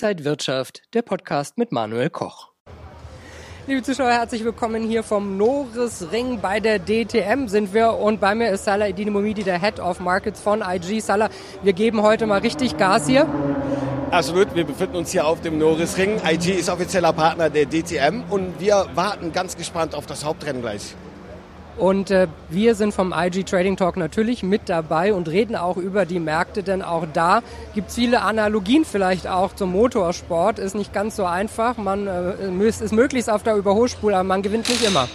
Inside Wirtschaft, der Podcast mit Manuel Koch. Liebe Zuschauer, herzlich willkommen hier vom Norris Ring. Bei der DTM sind wir und bei mir ist Salah Edine Momidi, der Head of Markets von IG. Salah, wir geben heute mal richtig Gas hier. Absolut, wir befinden uns hier auf dem Norris Ring. IG ist offizieller Partner der DTM und wir warten ganz gespannt auf das Hauptrennen gleich. Und äh, wir sind vom IG Trading Talk natürlich mit dabei und reden auch über die Märkte, denn auch da gibt es viele Analogien vielleicht auch zum Motorsport. Ist nicht ganz so einfach. Man äh, ist möglichst auf der Überholspur, aber man gewinnt nicht immer.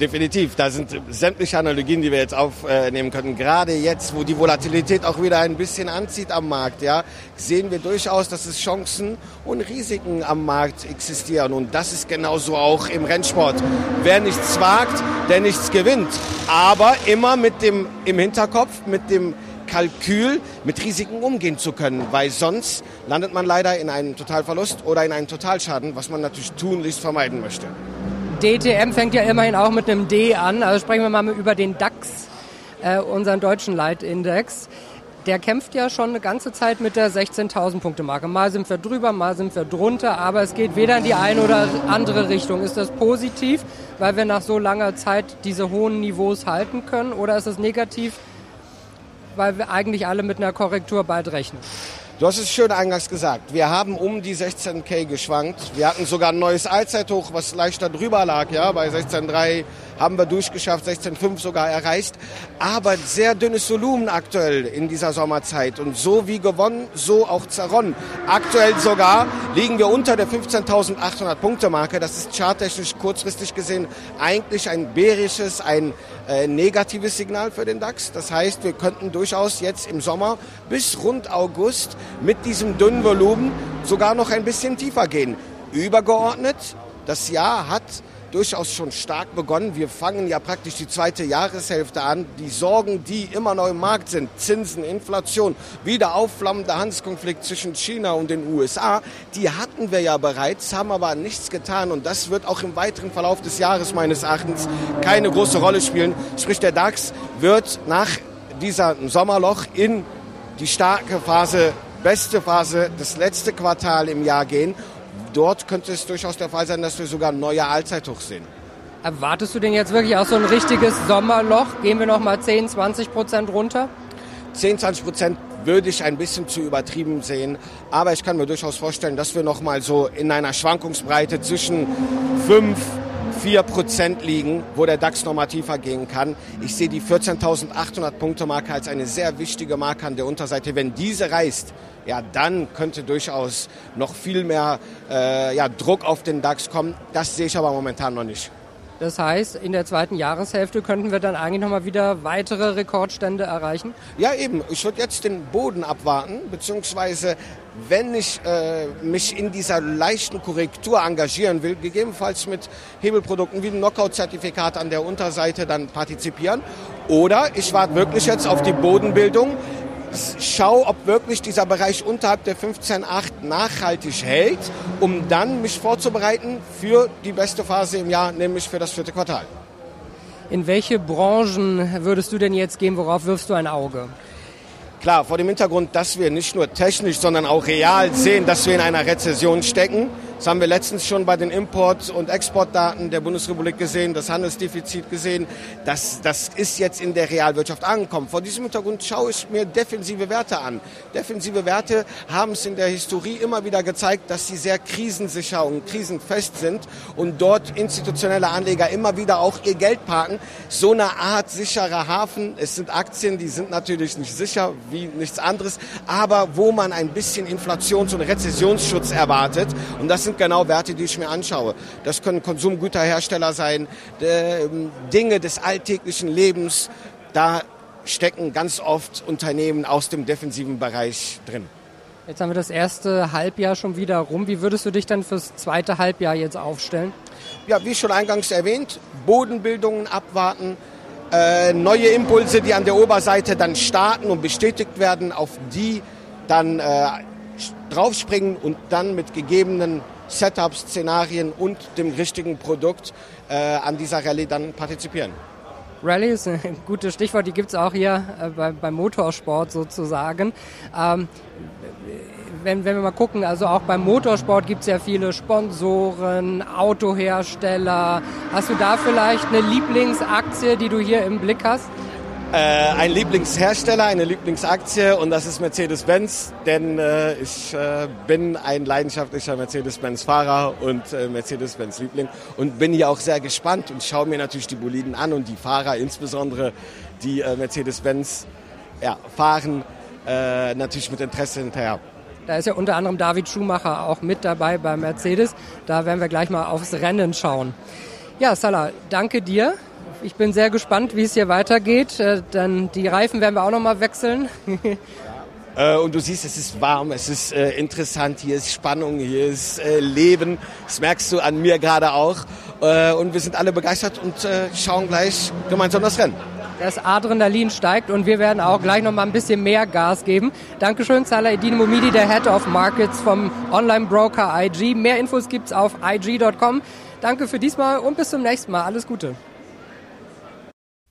Definitiv, da sind sämtliche Analogien, die wir jetzt aufnehmen können. Gerade jetzt, wo die Volatilität auch wieder ein bisschen anzieht am Markt, ja, sehen wir durchaus, dass es Chancen und Risiken am Markt existieren. Und das ist genauso auch im Rennsport. Wer nichts wagt, der nichts gewinnt. Aber immer mit dem im Hinterkopf, mit dem Kalkül mit Risiken umgehen zu können, weil sonst landet man leider in einem Totalverlust oder in einem Totalschaden, was man natürlich tunlichst vermeiden möchte. DTM fängt ja immerhin auch mit einem D an. Also sprechen wir mal über den DAX, äh, unseren deutschen Leitindex. Der kämpft ja schon eine ganze Zeit mit der 16.000 Punkte Marke. Mal sind wir drüber, mal sind wir drunter, aber es geht weder in die eine oder andere Richtung. Ist das positiv, weil wir nach so langer Zeit diese hohen Niveaus halten können, oder ist es negativ, weil wir eigentlich alle mit einer Korrektur bald rechnen? Du hast es schön eingangs gesagt. Wir haben um die 16k geschwankt. Wir hatten sogar ein neues Allzeithoch, was leichter drüber lag, ja, bei 16,3 haben wir durchgeschafft, 16,5 sogar erreicht. Aber sehr dünnes Volumen aktuell in dieser Sommerzeit. Und so wie gewonnen, so auch zerronnen. Aktuell sogar liegen wir unter der 15.800 Punkte Marke. Das ist charttechnisch kurzfristig gesehen eigentlich ein bärisches, ein äh, negatives Signal für den DAX. Das heißt, wir könnten durchaus jetzt im Sommer bis rund August mit diesem dünnen Volumen sogar noch ein bisschen tiefer gehen. Übergeordnet, das Jahr hat durchaus schon stark begonnen. Wir fangen ja praktisch die zweite Jahreshälfte an. Die Sorgen, die immer noch im Markt sind, Zinsen, Inflation, wieder aufflammender Handelskonflikt zwischen China und den USA, die hatten wir ja bereits, haben aber nichts getan. Und das wird auch im weiteren Verlauf des Jahres meines Erachtens keine große Rolle spielen. Sprich, der DAX wird nach dieser Sommerloch in die starke Phase, beste Phase, das letzte Quartal im Jahr gehen dort könnte es durchaus der Fall sein, dass wir sogar neue Allzeithochs sehen. Erwartest du denn jetzt wirklich auch so ein richtiges Sommerloch? Gehen wir noch mal 10, 20 Prozent runter? 10, 20 Prozent würde ich ein bisschen zu übertrieben sehen. Aber ich kann mir durchaus vorstellen, dass wir noch mal so in einer Schwankungsbreite zwischen 5, 4 Prozent liegen, wo der DAX nochmal tiefer gehen kann. Ich sehe die 14.800 Punkte Marke als eine sehr wichtige Marke an der Unterseite. Wenn diese reißt, ja, dann könnte durchaus noch viel mehr äh, ja, Druck auf den DAX kommen. Das sehe ich aber momentan noch nicht. Das heißt, in der zweiten Jahreshälfte könnten wir dann eigentlich nochmal wieder weitere Rekordstände erreichen? Ja, eben. Ich würde jetzt den Boden abwarten, beziehungsweise wenn ich äh, mich in dieser leichten Korrektur engagieren will, gegebenenfalls mit Hebelprodukten wie ein Knockout-Zertifikat an der Unterseite dann partizipieren. Oder ich warte wirklich jetzt auf die Bodenbildung schau, ob wirklich dieser Bereich unterhalb der 15,8 nachhaltig hält, um dann mich vorzubereiten für die beste Phase im Jahr, nämlich für das vierte Quartal. In welche Branchen würdest du denn jetzt gehen? Worauf wirfst du ein Auge? Klar, vor dem Hintergrund, dass wir nicht nur technisch, sondern auch real sehen, dass wir in einer Rezession stecken, das haben wir letztens schon bei den Import- und Exportdaten der Bundesrepublik gesehen, das Handelsdefizit gesehen. Das, das ist jetzt in der Realwirtschaft angekommen. Vor diesem Hintergrund schaue ich mir defensive Werte an. Defensive Werte haben es in der Historie immer wieder gezeigt, dass sie sehr krisensicher und krisenfest sind und dort institutionelle Anleger immer wieder auch ihr Geld parken. So eine Art sicherer Hafen. Es sind Aktien, die sind natürlich nicht sicher wie nichts anderes, aber wo man ein bisschen Inflations- und Rezessionsschutz erwartet. Und das sind sind genau Werte, die ich mir anschaue. Das können Konsumgüterhersteller sein, ähm, Dinge des alltäglichen Lebens. Da stecken ganz oft Unternehmen aus dem defensiven Bereich drin. Jetzt haben wir das erste Halbjahr schon wieder rum. Wie würdest du dich dann fürs zweite Halbjahr jetzt aufstellen? Ja, wie schon eingangs erwähnt, Bodenbildungen abwarten, äh, neue Impulse, die an der Oberseite dann starten und bestätigt werden, auf die dann äh, draufspringen und dann mit gegebenen Setups, Szenarien und dem richtigen Produkt äh, an dieser Rallye dann partizipieren. Rallye ist ein gutes Stichwort, die gibt es auch hier äh, bei, beim Motorsport sozusagen. Ähm, wenn, wenn wir mal gucken, also auch beim Motorsport gibt es ja viele Sponsoren, Autohersteller. Hast du da vielleicht eine Lieblingsaktie, die du hier im Blick hast? Äh, ein Lieblingshersteller, eine Lieblingsaktie und das ist Mercedes-Benz, denn äh, ich äh, bin ein leidenschaftlicher Mercedes-Benz-Fahrer und äh, Mercedes-Benz-Liebling und bin hier auch sehr gespannt und schaue mir natürlich die Boliden an und die Fahrer, insbesondere die äh, Mercedes-Benz ja, fahren, äh, natürlich mit Interesse hinterher. Da ist ja unter anderem David Schumacher auch mit dabei bei Mercedes. Da werden wir gleich mal aufs Rennen schauen. Ja, Salah, danke dir. Ich bin sehr gespannt, wie es hier weitergeht. Äh, dann die Reifen werden wir auch noch mal wechseln. Äh, und du siehst, es ist warm, es ist äh, interessant, hier ist Spannung, hier ist äh, Leben. Das merkst du an mir gerade auch. Äh, und wir sind alle begeistert und schauen gleich gemeinsam das Rennen. Das Adrenalin steigt und wir werden auch gleich noch mal ein bisschen mehr Gas geben. Dankeschön, Salah Edin Momidi, der Head of Markets vom Online-Broker IG. Mehr Infos gibt's auf ig.com. Danke für diesmal und bis zum nächsten Mal. Alles Gute.